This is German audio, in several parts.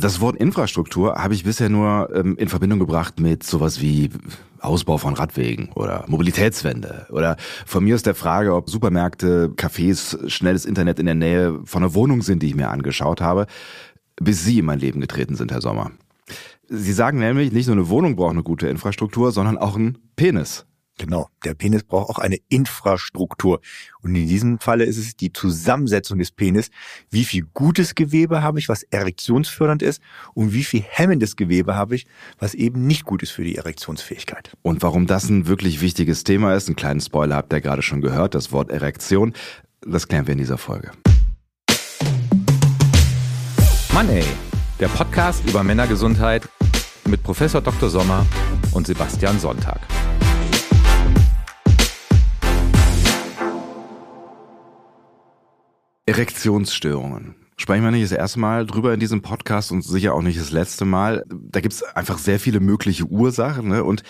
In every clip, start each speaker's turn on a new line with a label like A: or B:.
A: Das Wort Infrastruktur habe ich bisher nur ähm, in Verbindung gebracht mit sowas wie Ausbau von Radwegen oder Mobilitätswende oder von mir ist der Frage, ob Supermärkte, Cafés, schnelles Internet in der Nähe von einer Wohnung sind, die ich mir angeschaut habe, bis Sie in mein Leben getreten sind, Herr Sommer. Sie sagen nämlich, nicht nur eine Wohnung braucht eine gute Infrastruktur, sondern auch ein Penis.
B: Genau, der Penis braucht auch eine Infrastruktur. Und in diesem Falle ist es die Zusammensetzung des Penis. Wie viel gutes Gewebe habe ich, was erektionsfördernd ist, und wie viel hemmendes Gewebe habe ich, was eben nicht gut ist für die Erektionsfähigkeit.
A: Und warum das ein wirklich wichtiges Thema ist, einen kleinen Spoiler habt ihr gerade schon gehört, das Wort Erektion, das klären wir in dieser Folge.
C: Mann ey, der Podcast über Männergesundheit mit Professor Dr. Sommer und Sebastian Sonntag.
A: Erektionsstörungen. Sprechen wir nicht das erste Mal drüber in diesem Podcast und sicher auch nicht das letzte Mal. Da gibt's einfach sehr viele mögliche Ursachen. Ne? Und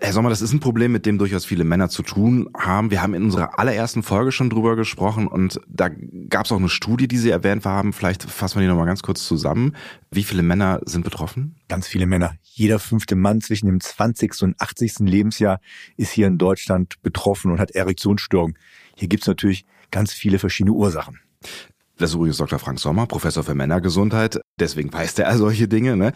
A: Herr Sommer, das ist ein Problem, mit dem durchaus viele Männer zu tun haben. Wir haben in unserer allerersten Folge schon drüber gesprochen und da gab's auch eine Studie, die Sie erwähnt haben. Vielleicht fassen wir die nochmal ganz kurz zusammen. Wie viele Männer sind betroffen?
B: Ganz viele Männer. Jeder fünfte Mann zwischen dem 20. und 80. Lebensjahr ist hier in Deutschland betroffen und hat Erektionsstörungen. Hier gibt's natürlich ganz viele verschiedene Ursachen.
A: Das ist übrigens Dr. Frank Sommer, Professor für Männergesundheit. Deswegen weiß all solche Dinge. Ne?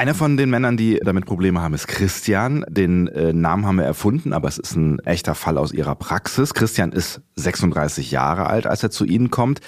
A: Einer von den Männern, die damit Probleme haben, ist Christian. Den äh, Namen haben wir erfunden, aber es ist ein echter Fall aus ihrer Praxis. Christian ist 36 Jahre alt, als er zu Ihnen kommt,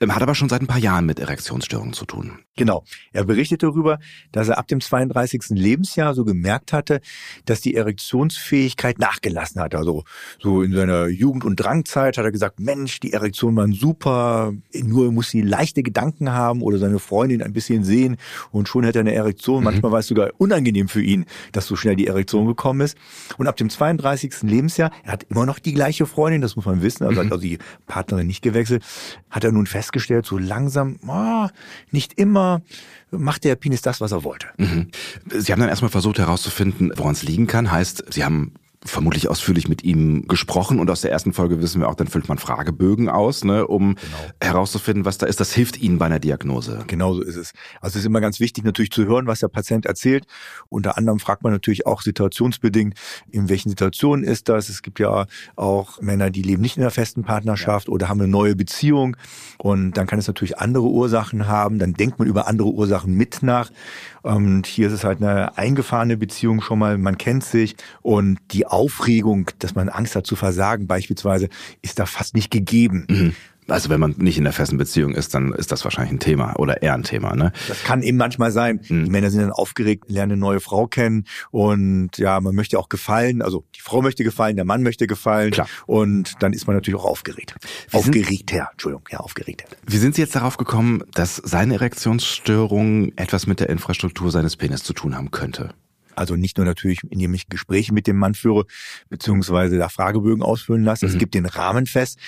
A: ähm, hat aber schon seit ein paar Jahren mit Erektionsstörungen zu tun.
B: Genau. Er berichtet darüber, dass er ab dem 32. Lebensjahr so gemerkt hatte, dass die Erektionsfähigkeit nachgelassen hat. Also so in seiner Jugend- und Drangzeit hat er gesagt, Mensch, die Erektion war super, nur muss sie leichte Gedanken haben oder seine Freundin ein bisschen sehen und schon hätte er eine Erektion. Mhm. Manchmal war es sogar unangenehm für ihn, dass so schnell die Erektion gekommen ist. Und ab dem 32. Lebensjahr, er hat immer noch die gleiche Freundin, das muss man wissen, also hat also die Partnerin nicht gewechselt, hat er nun festgestellt, so langsam, oh, nicht immer macht der Penis das, was er wollte.
A: Mhm. Sie haben dann erstmal versucht herauszufinden, woran es liegen kann. Heißt, Sie haben vermutlich ausführlich mit ihm gesprochen und aus der ersten Folge wissen wir auch, dann füllt man Fragebögen aus, ne, um genau. herauszufinden, was da ist. Das hilft Ihnen bei einer Diagnose.
B: Genau so ist es. Also es ist immer ganz wichtig, natürlich zu hören, was der Patient erzählt. Unter anderem fragt man natürlich auch situationsbedingt, in welchen Situationen ist das. Es gibt ja auch Männer, die leben nicht in einer festen Partnerschaft ja. oder haben eine neue Beziehung und dann kann es natürlich andere Ursachen haben. Dann denkt man über andere Ursachen mit nach. Und hier ist es halt eine eingefahrene Beziehung schon mal, man kennt sich und die Aufregung, dass man Angst hat zu versagen beispielsweise, ist da fast nicht gegeben.
A: Mhm. Also wenn man nicht in der festen Beziehung ist, dann ist das wahrscheinlich ein Thema oder eher ein Thema, ne?
B: Das kann eben manchmal sein. Mhm. Die Männer sind dann aufgeregt, lernen eine neue Frau kennen und ja, man möchte auch gefallen. Also die Frau möchte gefallen, der Mann möchte gefallen. Klar. Und dann ist man natürlich auch aufgeregt. Wie aufgeregt, Herr. Entschuldigung, ja, aufgeregt.
A: Wie sind Sie jetzt darauf gekommen, dass seine Erektionsstörung etwas mit der Infrastruktur seines Penis zu tun haben könnte?
B: Also nicht nur natürlich, indem ich Gespräche mit dem Mann führe, beziehungsweise da Fragebögen ausfüllen lasse. Mhm. Es gibt den Rahmen fest.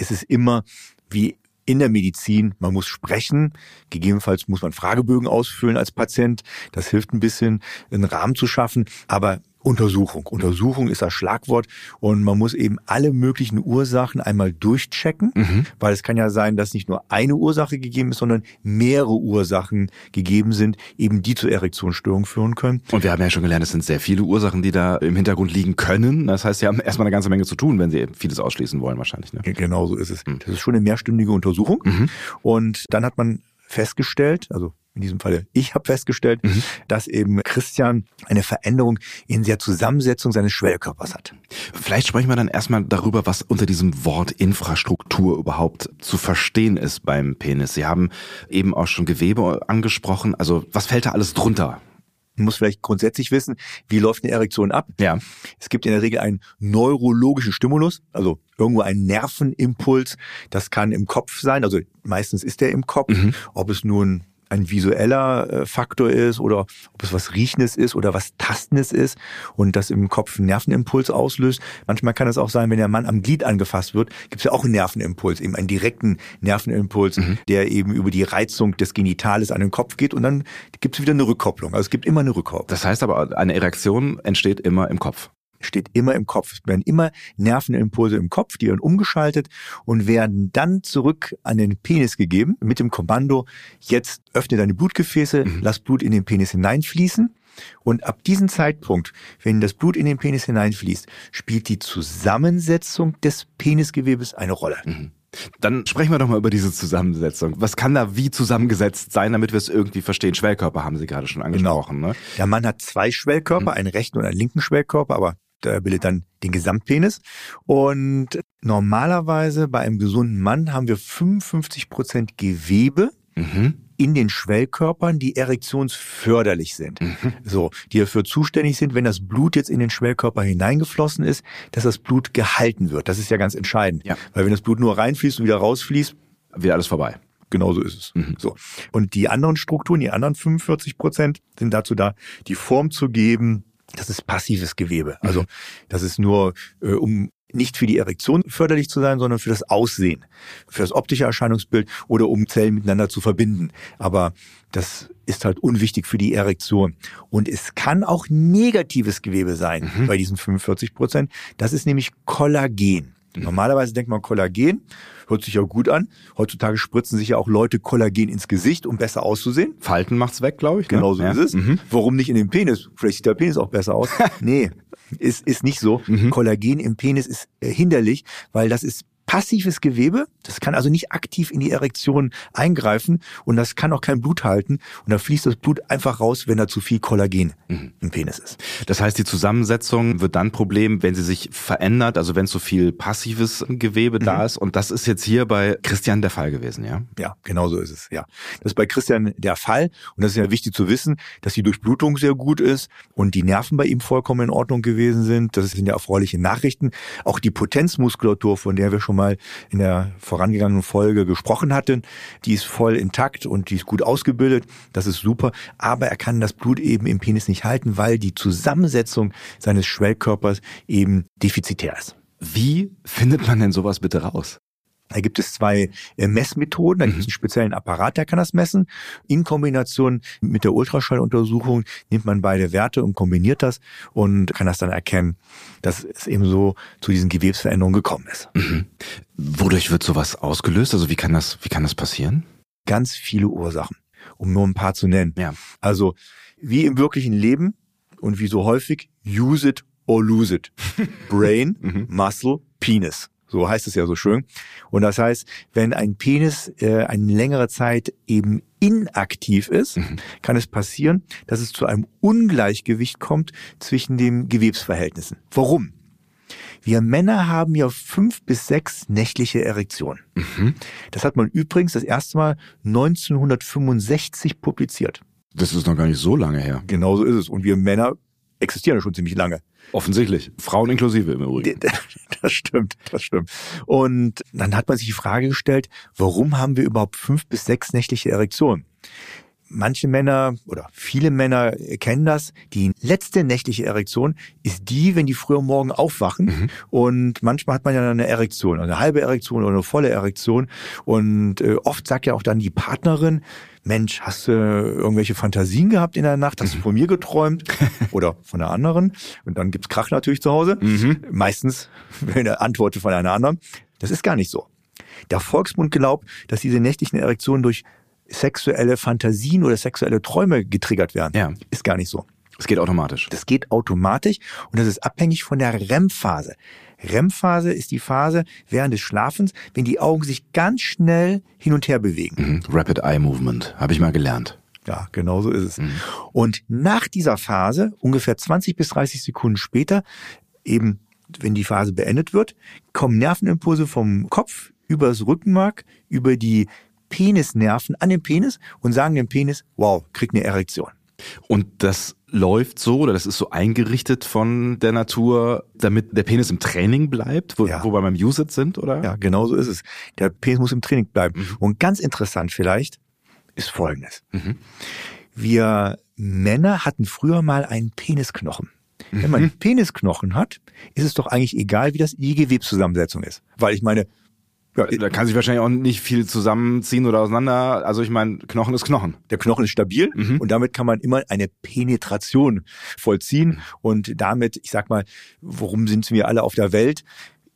B: Es ist immer wie in der Medizin, man muss sprechen, gegebenenfalls muss man Fragebögen ausfüllen als Patient, das hilft ein bisschen, einen Rahmen zu schaffen, aber Untersuchung. Untersuchung ist das Schlagwort und man muss eben alle möglichen Ursachen einmal durchchecken, mhm. weil es kann ja sein, dass nicht nur eine Ursache gegeben ist, sondern mehrere Ursachen gegeben sind, eben die zur Erektionsstörung führen können.
A: Und wir haben ja schon gelernt, es sind sehr viele Ursachen, die da im Hintergrund liegen können. Das heißt, Sie haben erstmal eine ganze Menge zu tun, wenn Sie vieles ausschließen wollen wahrscheinlich. Ne?
B: Genau so ist es. Mhm. Das ist schon eine mehrstündige Untersuchung mhm. und dann hat man festgestellt, also in diesem Fall ich habe festgestellt, mhm. dass eben Christian eine Veränderung in der Zusammensetzung seines Schwellkörpers hat.
A: Vielleicht sprechen wir dann erstmal darüber, was unter diesem Wort Infrastruktur überhaupt zu verstehen ist beim Penis. Sie haben eben auch schon Gewebe angesprochen. Also was fällt da alles drunter?
B: Man muss vielleicht grundsätzlich wissen, wie läuft eine Erektion ab. Ja. Es gibt in der Regel einen neurologischen Stimulus, also irgendwo einen Nervenimpuls. Das kann im Kopf sein, also meistens ist der im Kopf. Mhm. Ob es nun ein visueller äh, Faktor ist oder ob es was Riechendes ist oder was Tastendes ist und das im Kopf einen Nervenimpuls auslöst. Manchmal kann es auch sein, wenn der Mann am Glied angefasst wird, gibt es ja auch einen Nervenimpuls, eben einen direkten Nervenimpuls, mhm. der eben über die Reizung des Genitales an den Kopf geht und dann gibt es wieder eine Rückkopplung. Also es gibt immer eine Rückkopplung.
A: Das heißt aber, eine Erektion entsteht immer im Kopf.
B: Steht immer im Kopf. Es werden immer Nervenimpulse im Kopf, die werden umgeschaltet und werden dann zurück an den Penis gegeben mit dem Kommando, jetzt öffne deine Blutgefäße, mhm. lass Blut in den Penis hineinfließen. Und ab diesem Zeitpunkt, wenn das Blut in den Penis hineinfließt, spielt die Zusammensetzung des Penisgewebes eine Rolle. Mhm.
A: Dann sprechen wir doch mal über diese Zusammensetzung. Was kann da wie zusammengesetzt sein, damit wir es irgendwie verstehen? Schwellkörper haben Sie gerade schon angesprochen. Genau. Ne?
B: Der Mann hat zwei Schwellkörper, mhm. einen rechten und einen linken Schwellkörper, aber der bildet dann den Gesamtpenis. Und normalerweise bei einem gesunden Mann haben wir 55 Prozent Gewebe. Mhm in den Schwellkörpern, die erektionsförderlich sind. Mhm. So, die dafür zuständig sind, wenn das Blut jetzt in den Schwellkörper hineingeflossen ist, dass das Blut gehalten wird. Das ist ja ganz entscheidend. Ja. Weil wenn das Blut nur reinfließt und wieder rausfließt,
A: wird alles vorbei.
B: Genauso ist es. Mhm. So. Und die anderen Strukturen, die anderen 45 Prozent, sind dazu da, die Form zu geben, das ist passives Gewebe. Also mhm. das ist nur, äh, um nicht für die Erektion förderlich zu sein, sondern für das Aussehen, für das optische Erscheinungsbild oder um Zellen miteinander zu verbinden. Aber das ist halt unwichtig für die Erektion. Und es kann auch negatives Gewebe sein mhm. bei diesen 45 Prozent. Das ist nämlich Kollagen. Mhm. Normalerweise denkt man Kollagen, hört sich ja gut an. Heutzutage spritzen sich ja auch Leute Kollagen ins Gesicht, um besser auszusehen.
A: Falten macht's weg, glaube ich.
B: Ne? Genau so ja. ist es. Mhm. Warum nicht in den Penis? Vielleicht sieht der Penis auch besser aus. nee, ist, ist nicht so. Mhm. Kollagen im Penis ist äh, hinderlich, weil das ist passives Gewebe. Das kann also nicht aktiv in die Erektion eingreifen und das kann auch kein Blut halten. Und da fließt das Blut einfach raus, wenn da zu viel Kollagen mhm. im Penis ist.
A: Das heißt, die Zusammensetzung wird dann Problem, wenn sie sich verändert, also wenn zu viel passives Gewebe mhm. da ist. Und das ist jetzt hier bei Christian der Fall gewesen, ja?
B: Ja, genau so ist es, ja. Das ist bei Christian der Fall. Und das ist ja wichtig zu wissen, dass die Durchblutung sehr gut ist und die Nerven bei ihm vollkommen in Ordnung gewesen sind. Das sind ja erfreuliche Nachrichten. Auch die Potenzmuskulatur, von der wir schon mal in der vorangegangenen Folge gesprochen hatten. Die ist voll intakt und die ist gut ausgebildet. Das ist super. Aber er kann das Blut eben im Penis nicht halten, weil die Zusammensetzung seines Schwellkörpers eben defizitär ist.
A: Wie findet man denn sowas bitte raus?
B: Da gibt es zwei äh, Messmethoden. Da gibt es mhm. einen speziellen Apparat, der kann das messen. In Kombination mit der Ultraschalluntersuchung nimmt man beide Werte und kombiniert das und kann das dann erkennen, dass es eben so zu diesen Gewebsveränderungen gekommen ist. Mhm.
A: Wodurch wird sowas ausgelöst? Also wie kann das, wie kann das passieren?
B: Ganz viele Ursachen, um nur ein paar zu nennen. Ja. Also wie im wirklichen Leben und wie so häufig, use it or lose it. Brain, mhm. Muscle, Penis. So heißt es ja so schön. Und das heißt, wenn ein Penis äh, eine längere Zeit eben inaktiv ist, mhm. kann es passieren, dass es zu einem Ungleichgewicht kommt zwischen den Gewebsverhältnissen. Warum? Wir Männer haben ja fünf bis sechs nächtliche Erektionen. Mhm. Das hat man übrigens das erste Mal 1965 publiziert.
A: Das ist noch gar nicht so lange her.
B: Genauso ist es. Und wir Männer existieren ja schon ziemlich lange.
A: Offensichtlich. Frauen inklusive im Übrigen.
B: Das stimmt, das stimmt. Und dann hat man sich die Frage gestellt, warum haben wir überhaupt fünf bis sechs nächtliche Erektionen? Manche Männer oder viele Männer kennen das. Die letzte nächtliche Erektion ist die, wenn die früher morgen aufwachen. Mhm. Und manchmal hat man ja eine Erektion, eine halbe Erektion oder eine volle Erektion. Und äh, oft sagt ja auch dann die Partnerin, Mensch, hast du irgendwelche Fantasien gehabt in der Nacht? Hast du von mir geträumt? Oder von der anderen? Und dann gibt's Krach natürlich zu Hause. Mhm. Meistens, wenn er antwortet von einer anderen. Das ist gar nicht so. Der Volksmund glaubt, dass diese nächtlichen Erektionen durch sexuelle Fantasien oder sexuelle Träume getriggert werden. Ja. Ist gar nicht so.
A: Es geht automatisch.
B: Das geht automatisch und das ist abhängig von der REM-Phase. REM-Phase ist die Phase während des Schlafens, wenn die Augen sich ganz schnell hin und her bewegen.
A: Mhm. Rapid Eye Movement, habe ich mal gelernt.
B: Ja, genau so ist es. Mhm. Und nach dieser Phase, ungefähr 20 bis 30 Sekunden später, eben wenn die Phase beendet wird, kommen Nervenimpulse vom Kopf über das Rückenmark, über die Penisnerven an den Penis und sagen dem Penis, wow, krieg eine Erektion.
A: Und das läuft so oder das ist so eingerichtet von der Natur, damit der Penis im Training bleibt, wo, ja. wo wir beim Use-It sind, oder?
B: Ja, genau so ist es. Der Penis muss im Training bleiben. Mhm. Und ganz interessant vielleicht ist Folgendes. Mhm. Wir Männer hatten früher mal einen Penisknochen. Mhm. Wenn man einen Penisknochen hat, ist es doch eigentlich egal, wie das die Gewebszusammensetzung ist. Weil ich meine,
A: Ja, da kann sich wahrscheinlich auch nicht viel zusammenziehen oder auseinander. Also ich meine, Knochen ist Knochen.
B: Der Knochen ist stabil mhm. und damit kann man immer eine Penetration vollziehen. Und damit, ich sag mal, worum sind wir alle auf der Welt?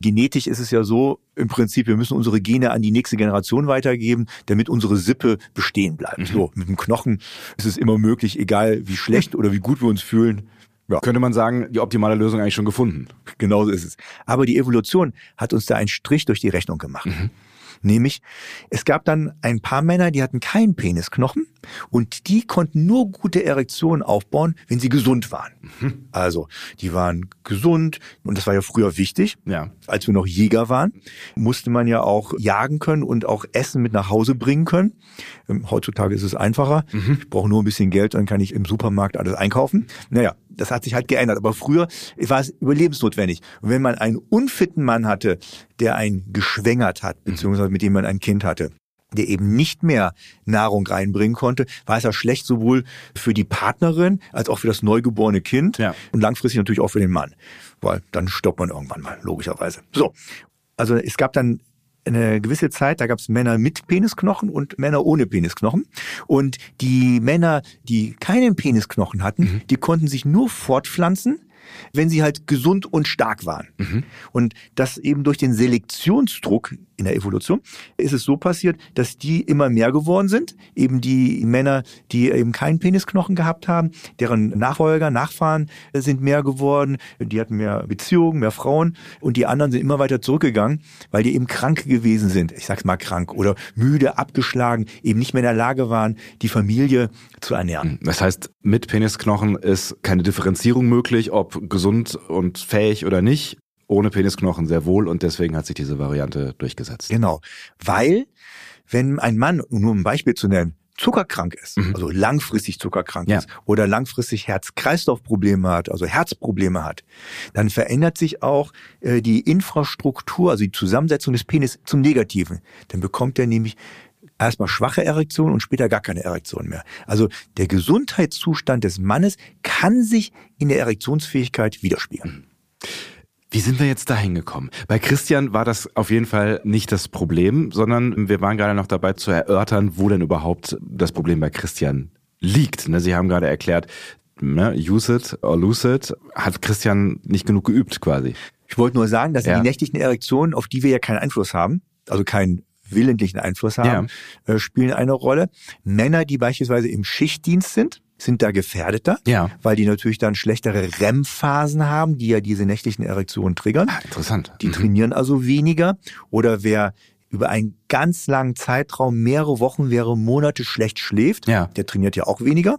B: Genetisch ist es ja so, im Prinzip, wir müssen unsere Gene an die nächste Generation weitergeben, damit unsere Sippe bestehen bleibt. Mhm. So, mit dem Knochen ist es immer möglich, egal wie schlecht oder wie gut wir uns fühlen,
A: ja. Könnte man sagen, die optimale Lösung eigentlich schon gefunden.
B: Genauso ist es. Aber die Evolution hat uns da einen Strich durch die Rechnung gemacht. Mhm. Nämlich, es gab dann ein paar Männer, die hatten keinen Penisknochen und die konnten nur gute Erektionen aufbauen, wenn sie gesund waren. Mhm. Also, die waren gesund und das war ja früher wichtig. Ja. Als wir noch Jäger waren, musste man ja auch jagen können und auch Essen mit nach Hause bringen können. Ähm, heutzutage ist es einfacher. Mhm. Ich brauche nur ein bisschen Geld, dann kann ich im Supermarkt alles einkaufen. Naja, das hat sich halt geändert. Aber früher war es überlebensnotwendig. Und wenn man einen unfitten Mann hatte, der einen geschwängert hat, mhm. beziehungsweise mit dem man ein Kind hatte, der eben nicht mehr Nahrung reinbringen konnte, war es ja schlecht sowohl für die Partnerin als auch für das neugeborene Kind ja. und langfristig natürlich auch für den Mann, weil dann stirbt man irgendwann mal, logischerweise. So, also es gab dann eine gewisse Zeit, da gab es Männer mit Penisknochen und Männer ohne Penisknochen. Und die Männer, die keinen Penisknochen hatten, mhm. die konnten sich nur fortpflanzen, wenn sie halt gesund und stark waren. Mhm. Und das eben durch den Selektionsdruck in der Evolution ist es so passiert, dass die immer mehr geworden sind. Eben die Männer, die eben keinen Penisknochen gehabt haben, deren Nachfolger, Nachfahren sind mehr geworden. Die hatten mehr Beziehungen, mehr Frauen. Und die anderen sind immer weiter zurückgegangen, weil die eben krank gewesen sind. Ich sag's mal krank oder müde, abgeschlagen, eben nicht mehr in der Lage waren, die Familie zu ernähren.
A: Das heißt, mit Penisknochen ist keine Differenzierung möglich, ob gesund und fähig oder nicht ohne Penisknochen sehr wohl und deswegen hat sich diese Variante durchgesetzt.
B: Genau, weil wenn ein Mann, nur ein Beispiel zu nennen, zuckerkrank ist, mhm. also langfristig zuckerkrank ja. ist oder langfristig Herz-Kreislauf-Probleme hat, also Herzprobleme hat, dann verändert sich auch äh, die Infrastruktur, also die Zusammensetzung des Penis zum Negativen. Dann bekommt er nämlich erstmal schwache Erektion und später gar keine Erektion mehr. Also der Gesundheitszustand des Mannes kann sich in der Erektionsfähigkeit widerspiegeln.
A: Mhm. Wie sind wir jetzt dahin gekommen? Bei Christian war das auf jeden Fall nicht das Problem, sondern wir waren gerade noch dabei zu erörtern, wo denn überhaupt das Problem bei Christian liegt. Ne, Sie haben gerade erklärt, ne, use it or lose it, hat Christian nicht genug geübt quasi.
B: Ich wollte nur sagen, dass ja. die nächtlichen Erektionen, auf die wir ja keinen Einfluss haben, also keinen willentlichen Einfluss haben, ja. Äh, spielen eine Rolle. Männer, die beispielsweise im Schichtdienst sind, sind da gefährdeter, ja. weil die natürlich dann schlechtere REM-Phasen haben, die ja diese nächtlichen Erektionen triggern.
A: Ah, interessant.
B: Die mhm. trainieren also weniger. Oder wer über einen ganz langen Zeitraum, mehrere Wochen, mehrere Monate schlecht schläft, ja. der trainiert ja auch weniger.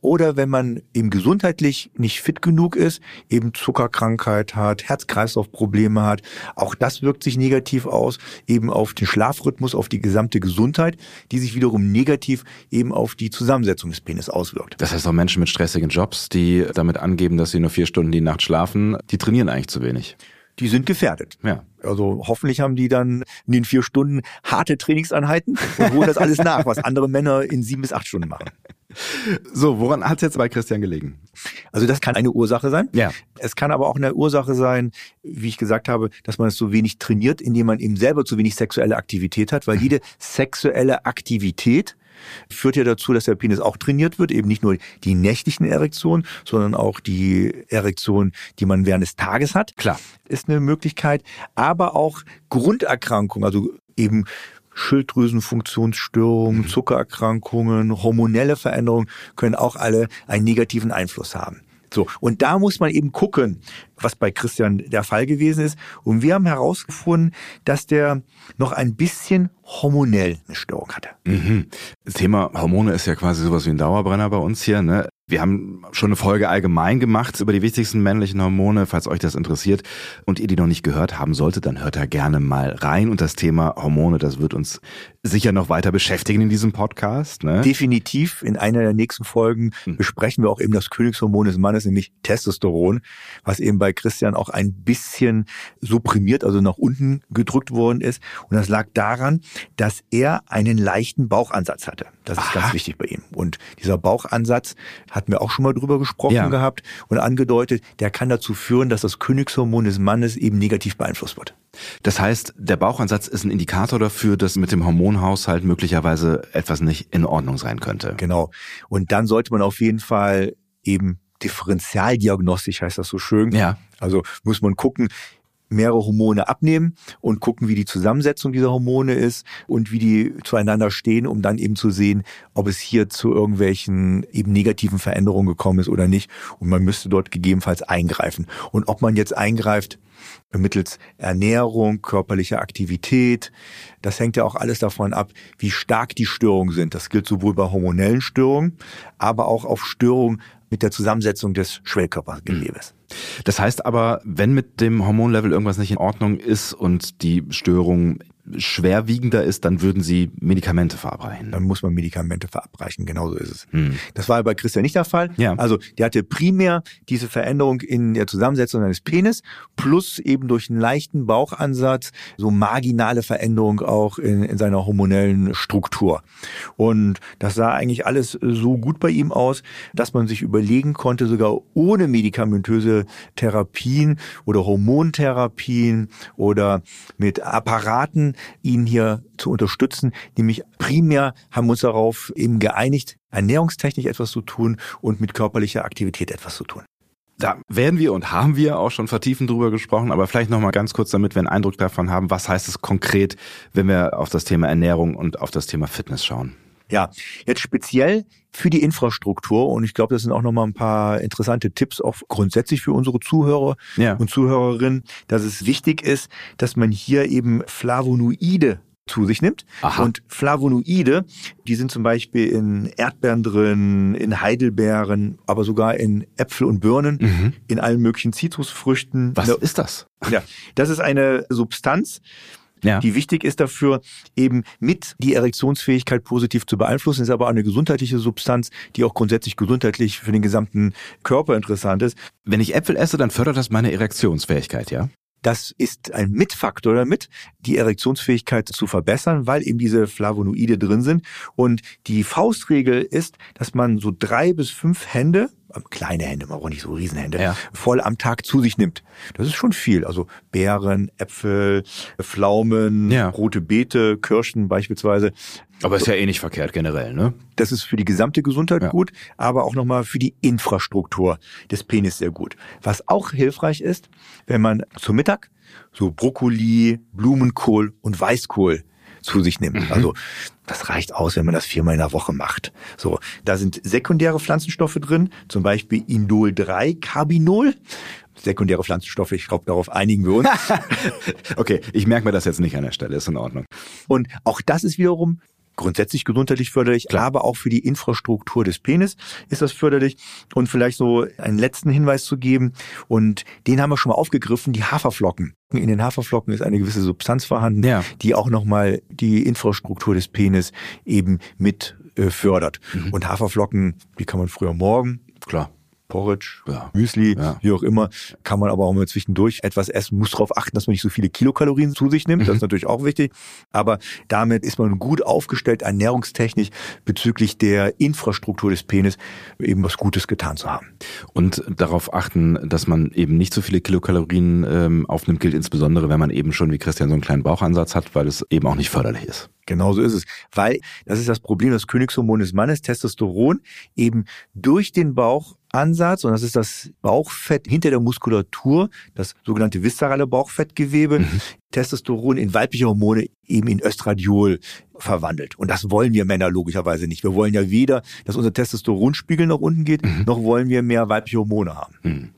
B: Oder wenn man eben gesundheitlich nicht fit genug ist, eben Zuckerkrankheit hat, Herz-Kreislauf-Probleme hat, auch das wirkt sich negativ aus, eben auf den Schlafrhythmus, auf die gesamte Gesundheit, die sich wiederum negativ eben auf die Zusammensetzung des Penis auswirkt.
A: Das heißt auch Menschen mit stressigen Jobs, die damit angeben, dass sie nur vier Stunden die Nacht schlafen, die trainieren eigentlich zu wenig
B: die sind gefährdet. Ja. Also hoffentlich haben die dann in den vier Stunden harte Trainingseinheiten und holen das alles nach, was andere Männer in sieben bis acht Stunden machen.
A: So, woran hat es jetzt bei Christian gelegen?
B: Also das kann eine Ursache sein. Ja. Es kann aber auch eine Ursache sein, wie ich gesagt habe, dass man es so wenig trainiert, indem man eben selber zu wenig sexuelle Aktivität hat, weil jede sexuelle Aktivität führt ja dazu, dass der Penis auch trainiert wird, eben nicht nur die nächtlichen Erektionen, sondern auch die Erektion, die man während des Tages hat. Klar. Ist eine Möglichkeit. Aber auch Grunderkrankungen, also eben Schilddrüsenfunktionsstörungen, mhm. Zuckererkrankungen, hormonelle Veränderungen können auch alle einen negativen Einfluss haben. So. Und da muss man eben gucken, was bei Christian der Fall gewesen ist. Und wir haben herausgefunden, dass der noch ein bisschen hormonell eine Störung hatte.
A: Mhm. Das Thema Hormone ist ja quasi sowas wie ein Dauerbrenner bei uns hier. Ne? Wir haben schon eine Folge allgemein gemacht über die wichtigsten männlichen Hormone, falls euch das interessiert und ihr die noch nicht gehört haben solltet, dann hört da gerne mal rein. Und das Thema Hormone, das wird uns sicher noch weiter beschäftigen in diesem Podcast. Ne?
B: Definitiv. In einer der nächsten Folgen hm. besprechen wir auch eben das Königshormon des Mannes, nämlich Testosteron, was eben bei Christian auch ein bisschen supprimiert, also nach unten gedrückt worden ist. Und das lag daran, dass er einen leichten Bauchansatz hatte. Das ist Aha. ganz wichtig bei ihm. Und dieser Bauchansatz hatten wir auch schon mal drüber gesprochen ja. gehabt und angedeutet, der kann dazu führen, dass das Königshormon des Mannes eben negativ beeinflusst wird.
A: Das heißt, der Bauchansatz ist ein Indikator dafür, dass mit dem Hormonhaushalt möglicherweise etwas nicht in Ordnung sein könnte.
B: Genau. Und dann sollte man auf jeden Fall eben differentialdiagnostisch heißt das so schön.
A: Ja.
B: Also muss man gucken, mehrere Hormone abnehmen und gucken, wie die Zusammensetzung dieser Hormone ist und wie die zueinander stehen, um dann eben zu sehen, ob es hier zu irgendwelchen eben negativen Veränderungen gekommen ist oder nicht. Und man müsste dort gegebenenfalls eingreifen. Und ob man jetzt eingreift mittels Ernährung, körperlicher Aktivität, das hängt ja auch alles davon ab, wie stark die Störungen sind. Das gilt sowohl bei hormonellen Störungen, aber auch auf Störungen mit der Zusammensetzung des Schwellkörpergewebes.
A: Das heißt aber, wenn mit dem Hormonlevel irgendwas nicht in Ordnung ist und die Störung schwerwiegender ist, dann würden Sie Medikamente verabreichen.
B: Dann muss man Medikamente verabreichen, genauso ist es.
A: Hm.
B: Das war bei Christian nicht der Fall.
A: Ja.
B: Also der hatte primär diese Veränderung in der Zusammensetzung seines Penis plus eben durch einen leichten Bauchansatz so marginale Veränderung auch in, in seiner hormonellen Struktur. Und das sah eigentlich alles so gut bei ihm aus, dass man sich überlegen konnte, sogar ohne medikamentöse Therapien oder Hormontherapien oder mit Apparaten ihn hier zu unterstützen. Nämlich primär haben wir uns darauf eben geeinigt, ernährungstechnisch etwas zu tun und mit körperlicher Aktivität etwas zu tun.
A: Da werden wir und haben wir auch schon vertiefend drüber gesprochen, aber vielleicht noch mal ganz kurz, damit wir einen Eindruck davon haben, was heißt es konkret, wenn wir auf das Thema Ernährung und auf das Thema Fitness schauen.
B: Ja, jetzt speziell für die Infrastruktur und ich glaube, das sind auch noch mal ein paar interessante Tipps auch grundsätzlich für unsere Zuhörer
A: Ja.
B: und Zuhörerinnen, dass es wichtig ist, dass man hier eben Flavonoide zu sich nimmt.
A: Aha.
B: Und Flavonoide, die sind zum Beispiel in Erdbeeren drin, in Heidelbeeren, aber sogar in Äpfel und Birnen,
A: Mhm.
B: in allen möglichen Zitrusfrüchten.
A: Was
B: Ja,
A: ist das?
B: ja, das ist eine Substanz,
A: Ja.
B: die wichtig ist dafür, eben mit die Erektionsfähigkeit positiv zu beeinflussen, ist aber auch eine gesundheitliche Substanz, die auch grundsätzlich gesundheitlich für den gesamten Körper interessant ist.
A: Wenn ich Äpfel esse, dann fördert das meine Erektionsfähigkeit, ja?
B: Das ist ein Mitfaktor damit, die Erektionsfähigkeit zu verbessern, weil eben diese Flavonoide drin sind. Und die Faustregel ist, dass man so drei bis fünf Hände, kleine Hände, aber auch nicht so Riesenhände,
A: Ja.
B: voll am Tag zu sich nimmt. Das ist schon viel. Also Beeren, Äpfel, Pflaumen,
A: Ja.
B: rote Beete, Kirschen beispielsweise.
A: Aber ist ja eh nicht verkehrt generell, ne?
B: Das ist für die gesamte Gesundheit
A: Ja.
B: gut, aber auch nochmal für die Infrastruktur des Penis sehr gut. Was auch hilfreich ist, wenn man zu Mittag so Brokkoli, Blumenkohl und Weißkohl zu sich nimmt. Also das reicht aus, wenn man das viermal in der Woche macht. So, da sind sekundäre Pflanzenstoffe drin, zum Beispiel Indol 3 Carbinol. Sekundäre Pflanzenstoffe, ich glaube, darauf einigen wir uns.
A: Okay, ich merke mir das jetzt nicht an der Stelle, ist in Ordnung.
B: Und auch das ist wiederum grundsätzlich gesundheitlich förderlich,
A: Klar.
B: aber auch für die Infrastruktur des Penis ist das förderlich. Und vielleicht so einen letzten Hinweis zu geben, und den haben wir schon mal aufgegriffen, die Haferflocken. In den Haferflocken ist eine gewisse Substanz vorhanden,
A: Ja.
B: die auch nochmal die Infrastruktur des Penis eben mit äh, fördert.
A: Mhm.
B: Und Haferflocken, die kann man früher morgen,
A: Klar.
B: Porridge,
A: Ja.
B: Müsli,
A: Ja.
B: wie auch immer, kann man aber auch mal zwischendurch etwas essen. Muss darauf achten, dass man nicht so viele Kilokalorien zu sich nimmt.
A: Mhm.
B: Das ist natürlich auch wichtig. Aber damit ist man gut aufgestellt, ernährungstechnisch bezüglich der Infrastruktur des Penis eben was Gutes getan zu haben.
A: Und darauf achten, dass man eben nicht so viele Kilokalorien ähm, aufnimmt, gilt insbesondere, wenn man eben schon wie Christian so einen kleinen Bauchansatz hat, weil es eben auch nicht förderlich ist.
B: Genauso ist es. Weil das ist das Problem, das Königshormon des Mannes, Testosteron, eben durch den Bauchansatz, und das ist das Bauchfett hinter der Muskulatur, das sogenannte viszerale Bauchfettgewebe, Testosteron in weibliche Hormone eben in Östradiol verwandelt. Und das wollen wir Männer logischerweise nicht. Wir wollen ja weder, dass unser Testosteronspiegel nach unten geht, noch wollen wir mehr weibliche Hormone haben.
A: Hm.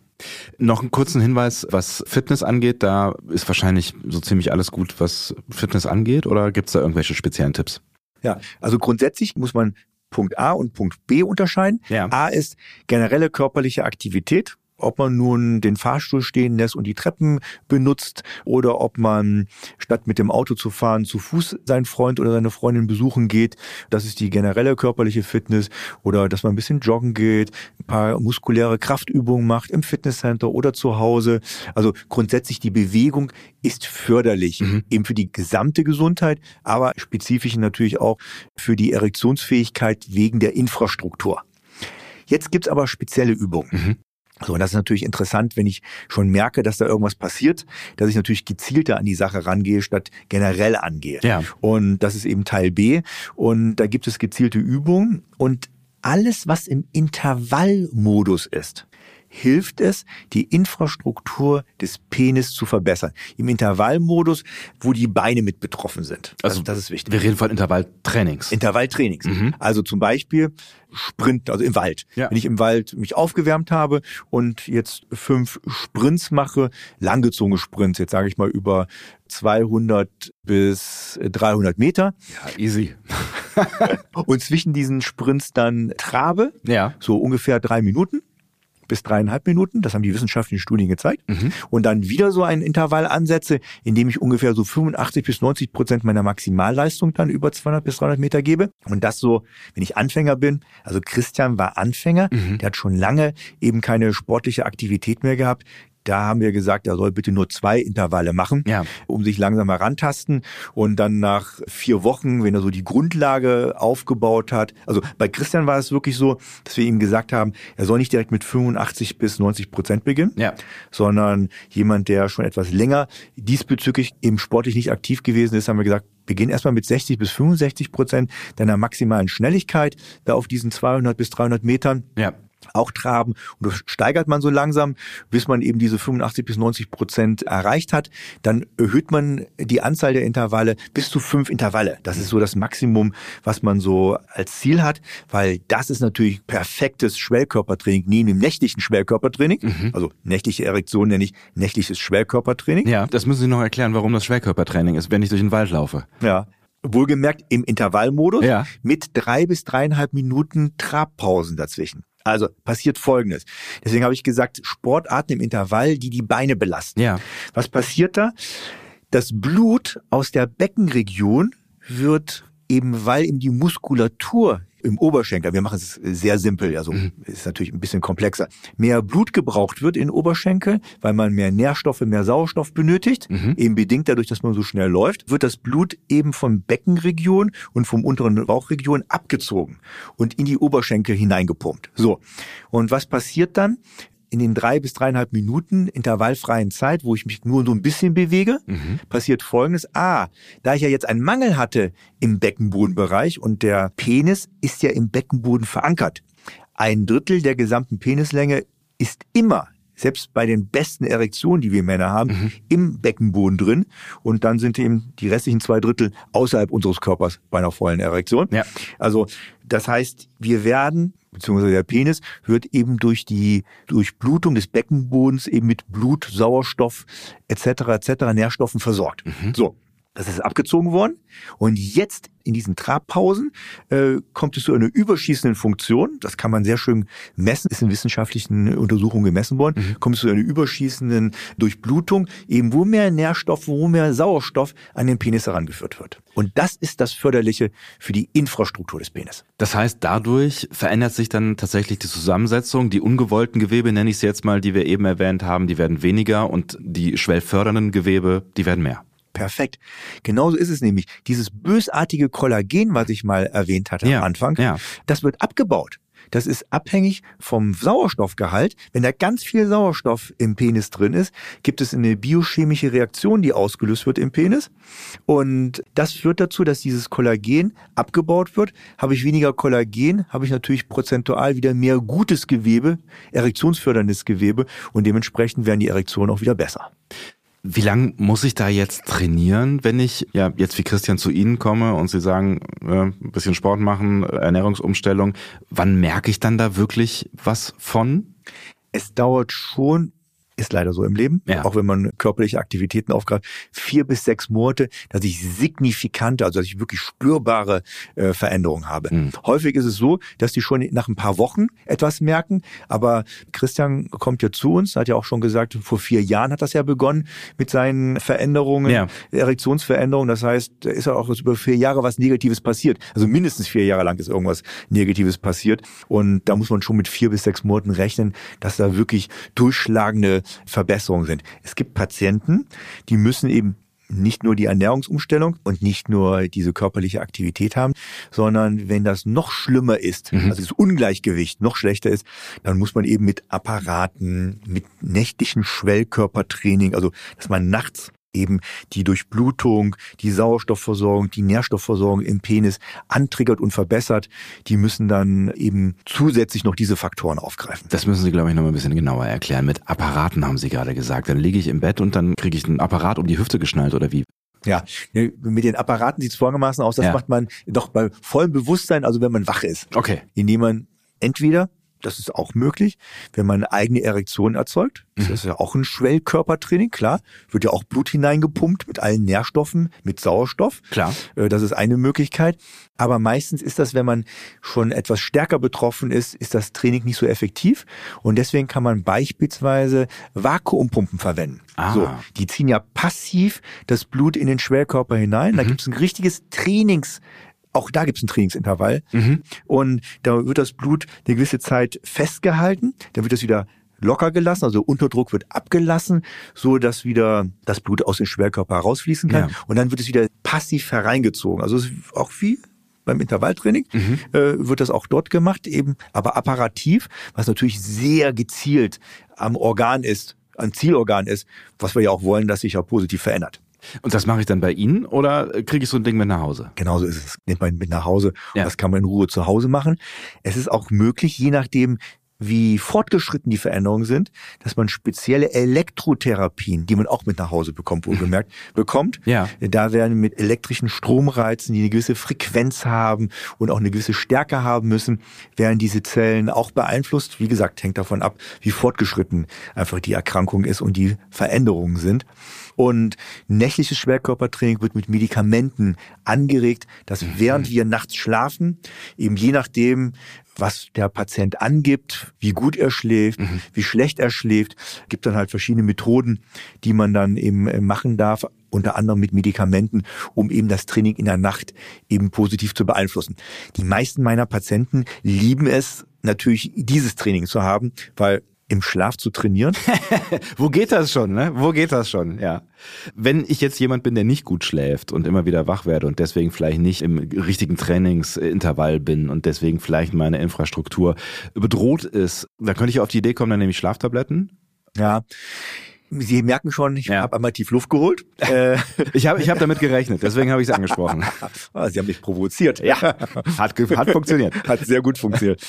A: Noch einen kurzen Hinweis, was Fitness angeht. Da ist wahrscheinlich so ziemlich alles gut, was Fitness angeht. Oder gibt es da irgendwelche speziellen Tipps?
B: Ja, also grundsätzlich muss man Punkt A und Punkt B unterscheiden.
A: Ja.
B: A ist generelle körperliche Aktivität. Ob man nun den Fahrstuhl stehen lässt und die Treppen benutzt oder ob man statt mit dem Auto zu fahren zu Fuß seinen Freund oder seine Freundin besuchen geht. Das ist die generelle körperliche Fitness oder dass man ein bisschen joggen geht, ein paar muskuläre Kraftübungen macht im Fitnesscenter oder zu Hause. Also grundsätzlich die Bewegung ist förderlich eben für die gesamte Gesundheit, aber spezifisch natürlich auch für die Erektionsfähigkeit wegen der Infrastruktur. Jetzt gibt's aber spezielle Übungen. So, und das ist natürlich interessant, wenn ich schon merke, dass da irgendwas passiert, dass ich natürlich gezielter an die Sache rangehe, statt generell angehe.
A: Ja.
B: Und das ist eben Teil B. Und da gibt es gezielte Übungen und alles, was im Intervallmodus ist, hilft es, die Infrastruktur des Penis zu verbessern. Im Intervallmodus, wo die Beine mit betroffen sind.
A: Also das ist wichtig. Wir reden von Intervalltrainings.
B: Intervalltrainings. Mhm. Also zum Beispiel Sprint, also im Wald. Ja. Wenn ich im Wald mich aufgewärmt habe und jetzt fünf Sprints mache, langgezogene Sprints, jetzt sage ich mal über 200 bis 300 Meter.
A: Ja, easy.
B: und zwischen diesen Sprints dann trabe, ja. so ungefähr drei Minuten bis dreieinhalb Minuten. Das haben die wissenschaftlichen Studien gezeigt. Mhm. Und dann wieder so einen Intervall ansetze, in dem ich ungefähr so 85 bis 90 Prozent meiner Maximalleistung dann über 200 bis 300 Meter gebe. Und das so, wenn ich Anfänger bin. Also Christian war Anfänger. Mhm. Der hat schon lange eben keine sportliche Aktivität mehr gehabt. Da haben wir gesagt, er soll bitte nur zwei Intervalle machen, ja. um sich langsam herantasten. Und dann nach vier Wochen, wenn er so die Grundlage aufgebaut hat, also bei Christian war es wirklich so, dass wir ihm gesagt haben, er soll nicht direkt mit 85 bis 90 Prozent beginnen, ja. sondern jemand, der schon etwas länger diesbezüglich eben sportlich nicht aktiv gewesen ist, haben wir gesagt, beginn erstmal mit 60 bis 65 Prozent deiner maximalen Schnelligkeit da auf diesen 200 bis 300 Metern. Ja auch traben. Und das steigert man so langsam, bis man eben diese 85 bis 90 Prozent erreicht hat. Dann erhöht man die Anzahl der Intervalle bis zu fünf Intervalle. Das ist so das Maximum, was man so als Ziel hat, weil das ist natürlich perfektes Schwellkörpertraining, neben dem nächtlichen Schwellkörpertraining. Mhm. Also nächtliche Erektion nenne ich nächtliches Schwellkörpertraining.
A: Ja, das müssen Sie noch erklären, warum das Schwellkörpertraining ist, wenn ich durch den Wald laufe.
B: Ja, wohlgemerkt im Intervallmodus ja. mit drei bis dreieinhalb Minuten Trabpausen dazwischen. Also passiert Folgendes. Deswegen habe ich gesagt, Sportarten im Intervall, die die Beine belasten. Ja. Was passiert da? Das Blut aus der Beckenregion wird eben, weil ihm die Muskulatur im Oberschenkel, wir machen es sehr simpel, also mhm. ist natürlich ein bisschen komplexer, mehr Blut gebraucht wird in Oberschenkel, weil man mehr Nährstoffe, mehr Sauerstoff benötigt, mhm. eben bedingt dadurch, dass man so schnell läuft, wird das Blut eben von Beckenregion und vom unteren Bauchregion abgezogen und in die Oberschenkel hineingepumpt. So. Und was passiert dann? In den drei bis dreieinhalb Minuten intervallfreien Zeit, wo ich mich nur so ein bisschen bewege, mhm. passiert Folgendes. Ah, da ich ja jetzt einen Mangel hatte im Beckenbodenbereich und der Penis ist ja im Beckenboden verankert. Ein Drittel der gesamten Penislänge ist immer selbst bei den besten Erektionen, die wir Männer haben, mhm. im Beckenboden drin. Und dann sind eben die restlichen zwei Drittel außerhalb unseres Körpers bei einer vollen Erektion. Ja. Also das heißt, wir werden beziehungsweise der Penis wird eben durch die Durchblutung des Beckenbodens eben mit Blut, Sauerstoff etc. etc. Nährstoffen versorgt. Mhm. So, das ist abgezogen worden. Und jetzt in diesen Trabpausen äh, kommt es zu einer überschießenden Funktion. Das kann man sehr schön messen, ist in wissenschaftlichen Untersuchungen gemessen worden. Mhm. Kommt es zu einer überschießenden Durchblutung, eben wo mehr Nährstoff, wo mehr Sauerstoff an den Penis herangeführt wird. Und das ist das Förderliche für die Infrastruktur des Penis.
A: Das heißt, dadurch verändert sich dann tatsächlich die Zusammensetzung. Die ungewollten Gewebe, nenne ich es jetzt mal, die wir eben erwähnt haben, die werden weniger und die schwellfördernden Gewebe, die werden mehr.
B: Perfekt. Genauso ist es nämlich. Dieses bösartige Kollagen, was ich mal erwähnt hatte ja, am Anfang, ja. das wird abgebaut. Das ist abhängig vom Sauerstoffgehalt. Wenn da ganz viel Sauerstoff im Penis drin ist, gibt es eine biochemische Reaktion, die ausgelöst wird im Penis. Und das führt dazu, dass dieses Kollagen abgebaut wird. Habe ich weniger Kollagen, habe ich natürlich prozentual wieder mehr gutes Gewebe, erektionsförderndes Gewebe und dementsprechend werden die Erektionen auch wieder besser.
A: Wie lang muss ich da jetzt trainieren, wenn ich ja jetzt wie Christian zu Ihnen komme und Sie sagen, äh, ein bisschen Sport machen, Ernährungsumstellung. Wann merke ich dann da wirklich was von?
B: Es dauert schon ist leider so im Leben, ja. auch wenn man körperliche Aktivitäten aufgreift, vier bis sechs Monate, dass ich signifikante, also dass ich wirklich spürbare äh, Veränderungen habe. Mhm. Häufig ist es so, dass die schon nach ein paar Wochen etwas merken, aber Christian kommt ja zu uns, hat ja auch schon gesagt, vor vier Jahren hat das ja begonnen mit seinen Veränderungen, ja. Erektionsveränderungen. Das heißt, da ist ja auch über vier Jahre was Negatives passiert. Also mindestens vier Jahre lang ist irgendwas Negatives passiert. Und da muss man schon mit vier bis sechs Monaten rechnen, dass da wirklich durchschlagende Verbesserungen sind. Es gibt Patienten, die müssen eben nicht nur die Ernährungsumstellung und nicht nur diese körperliche Aktivität haben, sondern wenn das noch schlimmer ist, mhm. also das Ungleichgewicht noch schlechter ist, dann muss man eben mit Apparaten, mit nächtlichen Schwellkörpertraining, also dass man nachts eben die Durchblutung, die Sauerstoffversorgung, die Nährstoffversorgung im Penis antriggert und verbessert, die müssen dann eben zusätzlich noch diese Faktoren aufgreifen.
A: Das müssen Sie, glaube ich, noch mal ein bisschen genauer erklären. Mit Apparaten haben Sie gerade gesagt. Dann liege ich im Bett und dann kriege ich einen Apparat um die Hüfte geschnallt oder wie?
B: Ja, mit den Apparaten sieht es folgendermaßen aus. Das ja. macht man doch bei vollem Bewusstsein, also wenn man wach ist.
A: Okay.
B: Indem man entweder das ist auch möglich, wenn man eine eigene Erektion erzeugt. Das mhm. ist ja auch ein Schwellkörpertraining, klar. Wird ja auch Blut hineingepumpt mit allen Nährstoffen, mit Sauerstoff.
A: Klar.
B: Äh, das ist eine Möglichkeit. Aber meistens ist das, wenn man schon etwas stärker betroffen ist, ist das Training nicht so effektiv. Und deswegen kann man beispielsweise Vakuumpumpen verwenden. Ah. So, die ziehen ja passiv das Blut in den Schwellkörper hinein. Mhm. Da gibt es ein richtiges Trainings auch da gibt es ein Trainingsintervall. Mhm. Und da wird das Blut eine gewisse Zeit festgehalten, dann wird es wieder locker gelassen, also Unterdruck wird abgelassen, so dass wieder das Blut aus dem Schwerkörper herausfließen kann. Ja. Und dann wird es wieder passiv hereingezogen. Also auch wie beim Intervalltraining mhm. äh, wird das auch dort gemacht, eben aber apparativ, was natürlich sehr gezielt am Organ ist, am Zielorgan ist, was wir ja auch wollen, dass sich ja positiv verändert.
A: Und das mache ich dann bei Ihnen oder kriege ich so ein Ding mit nach Hause?
B: Genauso ist es. Nimmt man mit nach Hause. Ja. Das kann man in Ruhe zu Hause machen. Es ist auch möglich, je nachdem, wie fortgeschritten die Veränderungen sind, dass man spezielle Elektrotherapien, die man auch mit nach Hause bekommt, wohlgemerkt, bekommt.
A: Ja.
B: Da werden mit elektrischen Stromreizen, die eine gewisse Frequenz haben und auch eine gewisse Stärke haben müssen, werden diese Zellen auch beeinflusst. Wie gesagt, hängt davon ab, wie fortgeschritten einfach die Erkrankung ist und die Veränderungen sind. Und nächtliches Schwerkörpertraining wird mit Medikamenten angeregt, dass mhm. während wir nachts schlafen, eben je nachdem, was der Patient angibt, wie gut er schläft, mhm. wie schlecht er schläft, gibt dann halt verschiedene Methoden, die man dann eben äh, machen darf, unter anderem mit Medikamenten, um eben das Training in der Nacht eben positiv zu beeinflussen. Die meisten meiner Patienten lieben es, natürlich dieses Training zu haben, weil im Schlaf zu trainieren.
A: Wo geht das schon, ne? Wo geht das schon, ja. Wenn ich jetzt jemand bin, der nicht gut schläft und immer wieder wach werde und deswegen vielleicht nicht im richtigen Trainingsintervall bin und deswegen vielleicht meine Infrastruktur bedroht ist, dann könnte ich auf die Idee kommen, dann nehme ich Schlaftabletten.
B: Ja. Sie merken schon, ich ja. habe einmal tief Luft geholt. Äh,
A: ich habe ich hab damit gerechnet, deswegen habe ich es angesprochen.
B: Ah, Sie haben mich provoziert.
A: Ja, hat, hat funktioniert.
B: Hat sehr gut funktioniert.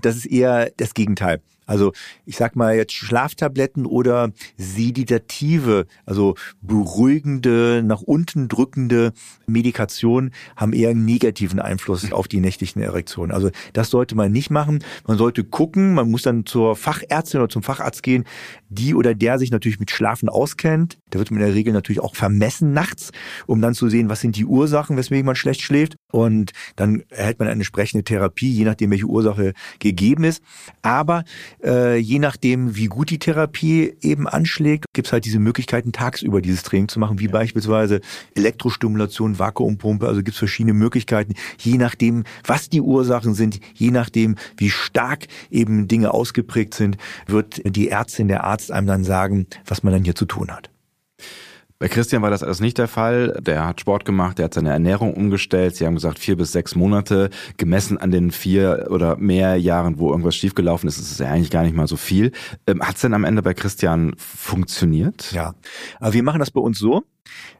B: Das ist eher das Gegenteil. Also ich sag mal jetzt Schlaftabletten oder sedative, also beruhigende, nach unten drückende Medikation haben eher einen negativen Einfluss auf die nächtlichen Erektionen. Also das sollte man nicht machen. Man sollte gucken, man muss dann zur Fachärztin oder zum Facharzt gehen, die oder der sich natürlich mit Schlafen auskennt. Da wird man in der Regel natürlich auch vermessen nachts, um dann zu sehen, was sind die Ursachen, weswegen man schlecht schläft. Und dann erhält man eine entsprechende Therapie, je nachdem, welche Ursache gegeben ist. Aber äh, je nachdem, wie gut die Therapie eben anschlägt, gibt es halt diese Möglichkeiten, tagsüber dieses Training zu machen, wie ja. beispielsweise Elektrostimulation, Vakuumpumpe. Also gibt es verschiedene Möglichkeiten, je nachdem, was die Ursachen sind, je nachdem, wie stark eben Dinge ausgeprägt sind, wird die Ärztin, der Arzt einem dann sagen, was man dann hier zu tun hat.
A: Bei Christian war das alles nicht der Fall. Der hat Sport gemacht, der hat seine Ernährung umgestellt. Sie haben gesagt, vier bis sechs Monate. Gemessen an den vier oder mehr Jahren, wo irgendwas schiefgelaufen ist, ist es ja eigentlich gar nicht mal so viel. Ähm, hat es denn am Ende bei Christian funktioniert?
B: Ja, aber wir machen das bei uns so.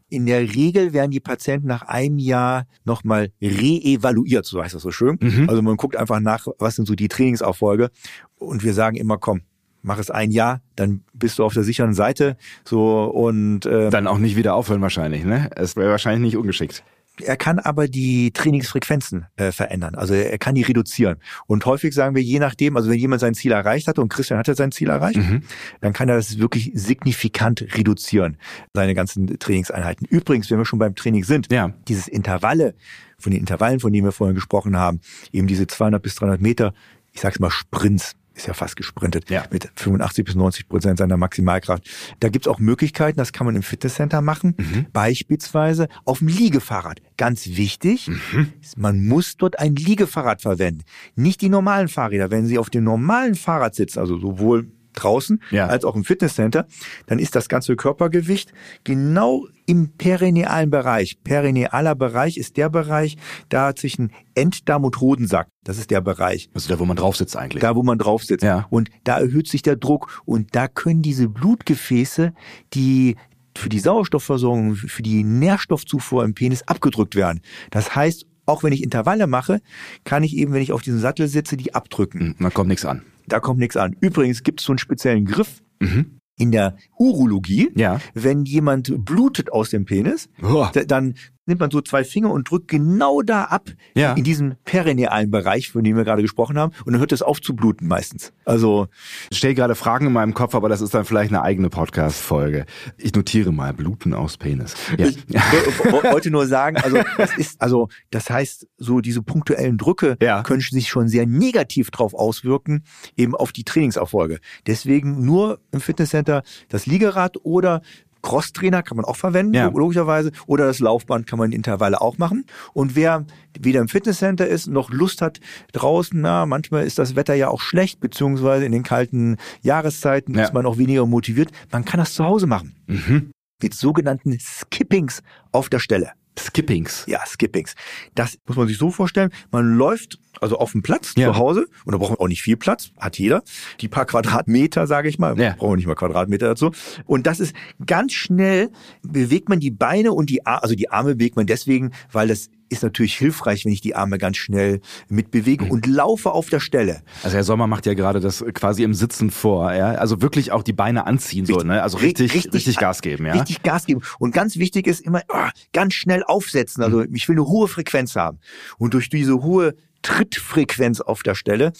B: In der Regel werden die Patienten nach einem Jahr nochmal reevaluiert, so heißt das so schön. Mhm. Also man guckt einfach nach, was sind so die Trainingserfolge. Und wir sagen immer, komm, mach es ein Jahr, dann bist du auf der sicheren Seite. So und
A: äh, dann auch nicht wieder aufhören wahrscheinlich, ne? Es wäre wahrscheinlich nicht ungeschickt.
B: Er kann aber die Trainingsfrequenzen äh, verändern. Also er kann die reduzieren. Und häufig sagen wir, je nachdem, also wenn jemand sein Ziel erreicht hat und Christian hatte sein Ziel erreicht, mhm. dann kann er das wirklich signifikant reduzieren, seine ganzen Trainingseinheiten. Übrigens, wenn wir schon beim Training sind,
A: ja.
B: dieses Intervalle, von den Intervallen, von denen wir vorhin gesprochen haben, eben diese 200 bis 300 Meter, ich sag's mal Sprints, ist ja fast gesprintet
A: ja.
B: mit 85 bis 90 Prozent seiner Maximalkraft. Da gibt's auch Möglichkeiten, das kann man im Fitnesscenter machen, mhm. beispielsweise auf dem Liegefahrrad. Ganz wichtig, mhm. man muss dort ein Liegefahrrad verwenden, nicht die normalen Fahrräder. Wenn Sie auf dem normalen Fahrrad sitzen, also sowohl draußen
A: Ja.
B: als auch im Fitnesscenter, dann ist das ganze Körpergewicht genau im perinealen Bereich. Perinealer Bereich ist der Bereich da zwischen Enddarm und Hodensack. Das ist der Bereich.
A: Also da, wo man drauf sitzt eigentlich.
B: Da, wo man drauf sitzt.
A: Ja.
B: Und da erhöht sich der Druck. Und da können diese Blutgefäße, die für die Sauerstoffversorgung, für die Nährstoffzufuhr im Penis abgedrückt werden. Das heißt, auch wenn ich Intervalle mache, kann ich eben, wenn ich auf diesem Sattel sitze, die abdrücken.
A: Hm, Da kommt nichts an.
B: Da kommt nichts an. Übrigens gibt es so einen speziellen Griff
A: Mhm.
B: in der Urologie.
A: Ja.
B: Wenn jemand blutet aus dem Penis, da- dann nimmt man so zwei Finger und drückt genau da ab,
A: Ja.
B: in diesem perinealen Bereich, von dem wir gerade gesprochen haben, und dann hört es auf zu bluten meistens. Also
A: Ich stelle gerade Fragen in meinem Kopf, aber das ist dann vielleicht eine eigene Podcast-Folge. Ich notiere mal Bluten aus Penis. Ja.
B: ich wo- wo- wollte nur sagen, also das ist, also das heißt, so diese punktuellen Drücke
A: Ja.
B: können sich schon sehr negativ drauf auswirken, eben auf die Trainingserfolge. Deswegen nur im Fitnesscenter das Liegerad oder Crosstrainer kann man auch verwenden,
A: Ja.
B: logischerweise, oder das Laufband kann man in Intervalle auch machen. Und wer weder im Fitnesscenter ist, noch Lust hat draußen, na, manchmal ist das Wetter ja auch schlecht, beziehungsweise in den kalten Jahreszeiten
A: Ja.
B: ist man auch weniger motiviert, man kann das zu Hause machen.
A: Mhm.
B: Mit sogenannten Skippings auf der Stelle.
A: Skippings.
B: Ja, Skippings. Das muss man sich so vorstellen. Man läuft also auf dem Platz
A: Ja.
B: zu Hause und da braucht man auch nicht viel Platz, hat jeder. Die paar Quadratmeter, sage ich mal,
A: Ja.
B: brauchen wir nicht mal Quadratmeter dazu. Und das ist ganz schnell bewegt man die Beine und die Arme, also die Arme bewegt man deswegen, weil das ist natürlich hilfreich, wenn ich die Arme ganz schnell mitbewege und laufe auf der Stelle.
A: Also Herr Sommer macht ja gerade das quasi im Sitzen vor, ja. Also wirklich auch die Beine anziehen, so, ne? Also richtig, richtig, Gas geben, ja.
B: Richtig Gas geben. Und ganz wichtig ist immer ah, ganz schnell aufsetzen. Also
A: Mhm.
B: ich will eine hohe Frequenz haben. Und durch diese hohe Trittfrequenz auf der Stelle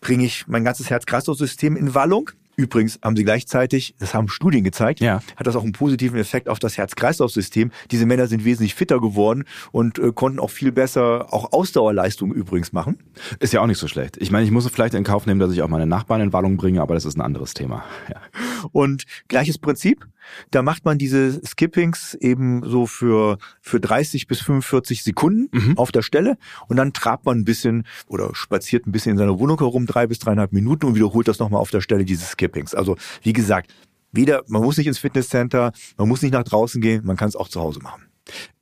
B: bringe ich mein ganzes Herz-Kreislauf-System in Wallung. Übrigens haben sie gleichzeitig, das haben Studien gezeigt,
A: Ja.
B: hat das auch einen positiven Effekt auf das Herz-Kreislauf-System. Diese Männer sind wesentlich fitter geworden und äh, konnten auch viel besser auch Ausdauerleistungen übrigens machen.
A: Ist ja auch nicht so schlecht. Ich meine, ich muss vielleicht in Kauf nehmen, dass ich auch meine Nachbarn in Wallung bringe, aber das ist ein anderes Thema. Ja.
B: Und gleiches Prinzip, da macht man diese Skippings eben so für, für 30 bis 45 Sekunden
A: Mhm.
B: auf der Stelle und dann trabt man ein bisschen oder spaziert ein bisschen in seiner Wohnung herum, drei bis dreieinhalb Minuten und wiederholt das nochmal auf der Stelle, diese Skippings. Also wie gesagt, weder, man muss nicht ins Fitnesscenter, man muss nicht nach draußen gehen, man kann es auch zu Hause machen.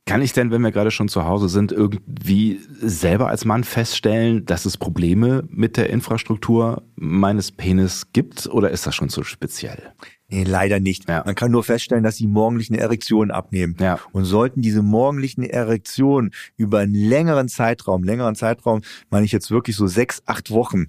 A: Kann ich denn, wenn wir gerade schon zu Hause sind, irgendwie selber als Mann feststellen, dass es Probleme mit der Infrastruktur meines Penis gibt oder ist das schon zu speziell?
B: Nee, leider nicht.
A: Ja.
B: Man kann nur feststellen, dass die morgendlichen Erektionen abnehmen.
A: Ja.
B: Und sollten diese morgendlichen Erektionen über einen längeren Zeitraum, längeren Zeitraum, meine ich jetzt wirklich so sechs, acht Wochen,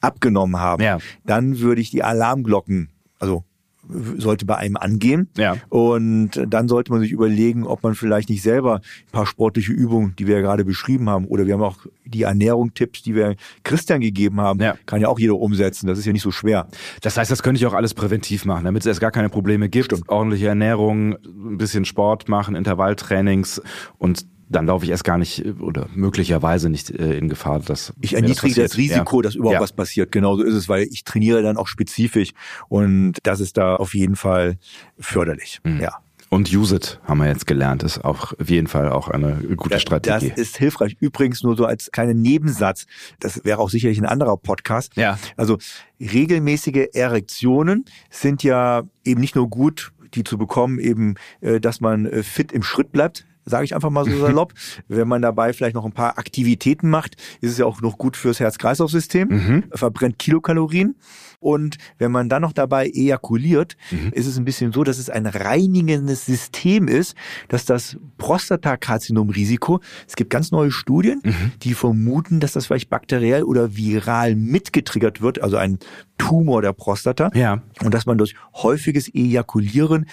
B: abgenommen haben,
A: Ja.
B: dann würde ich die Alarmglocken, also sollte bei einem angehen.
A: Ja.
B: Und dann sollte man sich überlegen, ob man vielleicht nicht selber ein paar sportliche Übungen, die wir ja gerade beschrieben haben, oder wir haben auch die Ernährung-Tipps, die wir Christian gegeben haben,
A: Ja.
B: kann ja auch jeder umsetzen. Das ist ja nicht so schwer.
A: Das heißt, das könnte ich auch alles präventiv machen, damit es erst gar keine Probleme gibt. Ordentliche Ernährung, ein bisschen Sport machen, Intervalltrainings und dann laufe ich erst gar nicht äh, oder möglicherweise nicht äh, in Gefahr, dass
B: Ich
A: das
B: erniedrige das,
A: passiert.
B: Risiko,
A: Ja.
B: dass überhaupt
A: Ja.
B: was passiert. Genauso ist es, weil ich trainiere dann auch spezifisch und das ist da auf jeden Fall förderlich.
A: Mhm.
B: Ja.
A: Und use it, haben wir jetzt gelernt, ist auch auf jeden Fall auch eine gute
B: Das
A: Strategie.
B: ist hilfreich. Übrigens nur so als kleinen Nebensatz. Das wäre auch sicherlich ein anderer Podcast.
A: Ja.
B: Also regelmäßige Erektionen sind ja eben nicht nur gut, die zu bekommen, eben, äh, dass man äh, fit im Schritt bleibt. Sage ich einfach mal so salopp. Wenn man dabei vielleicht noch ein paar Aktivitäten macht, ist es ja auch noch gut fürs Herz-Kreislauf-System,
A: Mhm.
B: verbrennt Kilokalorien. Und wenn man dann noch dabei ejakuliert,
A: Mhm.
B: ist es ein bisschen so, dass es ein reinigendes System ist, dass das Prostatakarzinom-Risiko, es gibt ganz neue Studien,
A: Mhm.
B: die vermuten, dass das vielleicht bakteriell oder viral mitgetriggert wird, also ein Tumor der Prostata.
A: Ja.
B: Und dass man durch häufiges Ejakulieren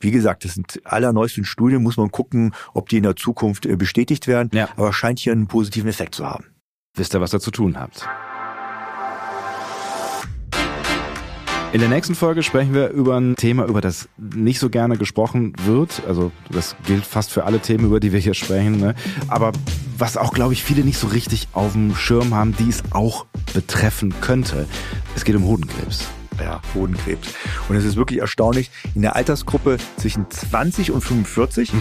B: wie gesagt, das sind allerneuesten Studien, muss man gucken, ob die in der Zukunft äh, bestätigt werden,
A: Ja.
B: aber scheint hier einen positiven Effekt zu haben.
A: Wisst ihr, was ihr zu tun habt. In der nächsten Folge sprechen wir über ein Thema, über das nicht so gerne gesprochen wird. Also das gilt fast für alle Themen, über die wir hier sprechen. Ne? Aber was auch, glaube ich, viele nicht so richtig auf dem Schirm haben, die es auch betreffen könnte. Es geht um Hodenkrebs.
B: Ja, Hodenkrebs. Und es ist wirklich erstaunlich, in der Altersgruppe zwischen 20 und 45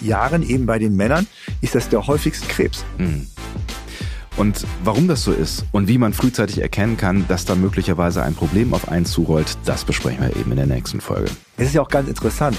B: Jahren, eben bei den Männern, ist das der häufigste Krebs.
A: Mhm. Und warum das so ist und wie man frühzeitig erkennen kann, dass da möglicherweise ein Problem auf einen zurollt, das besprechen wir eben in der nächsten Folge.
B: Es ist ja auch ganz interessant.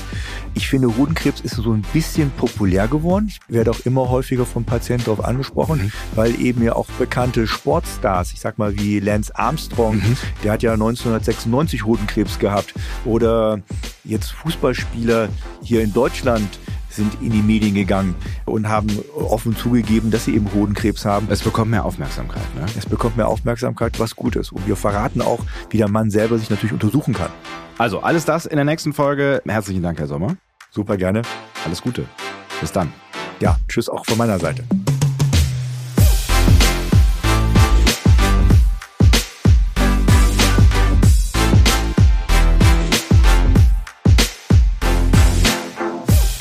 B: Ich finde, Hodenkrebs ist so ein bisschen populär geworden. Ich werde auch immer häufiger vom Patienten darauf angesprochen, mhm. weil eben ja auch bekannte Sportstars, ich sag mal wie Lance Armstrong, mhm. der hat ja 1996 Hodenkrebs gehabt. Oder jetzt Fußballspieler hier in Deutschland, sind in die Medien gegangen und haben offen zugegeben, dass sie eben Hodenkrebs haben.
A: Es bekommt mehr Aufmerksamkeit. Ne?
B: Es bekommt mehr Aufmerksamkeit, was gut ist. Und wir verraten auch, wie der Mann selber sich natürlich untersuchen kann.
A: Also alles das in der nächsten Folge. Herzlichen Dank, Herr Sommer.
B: Super gerne.
A: Alles Gute. Bis dann.
B: Ja, tschüss auch von meiner Seite.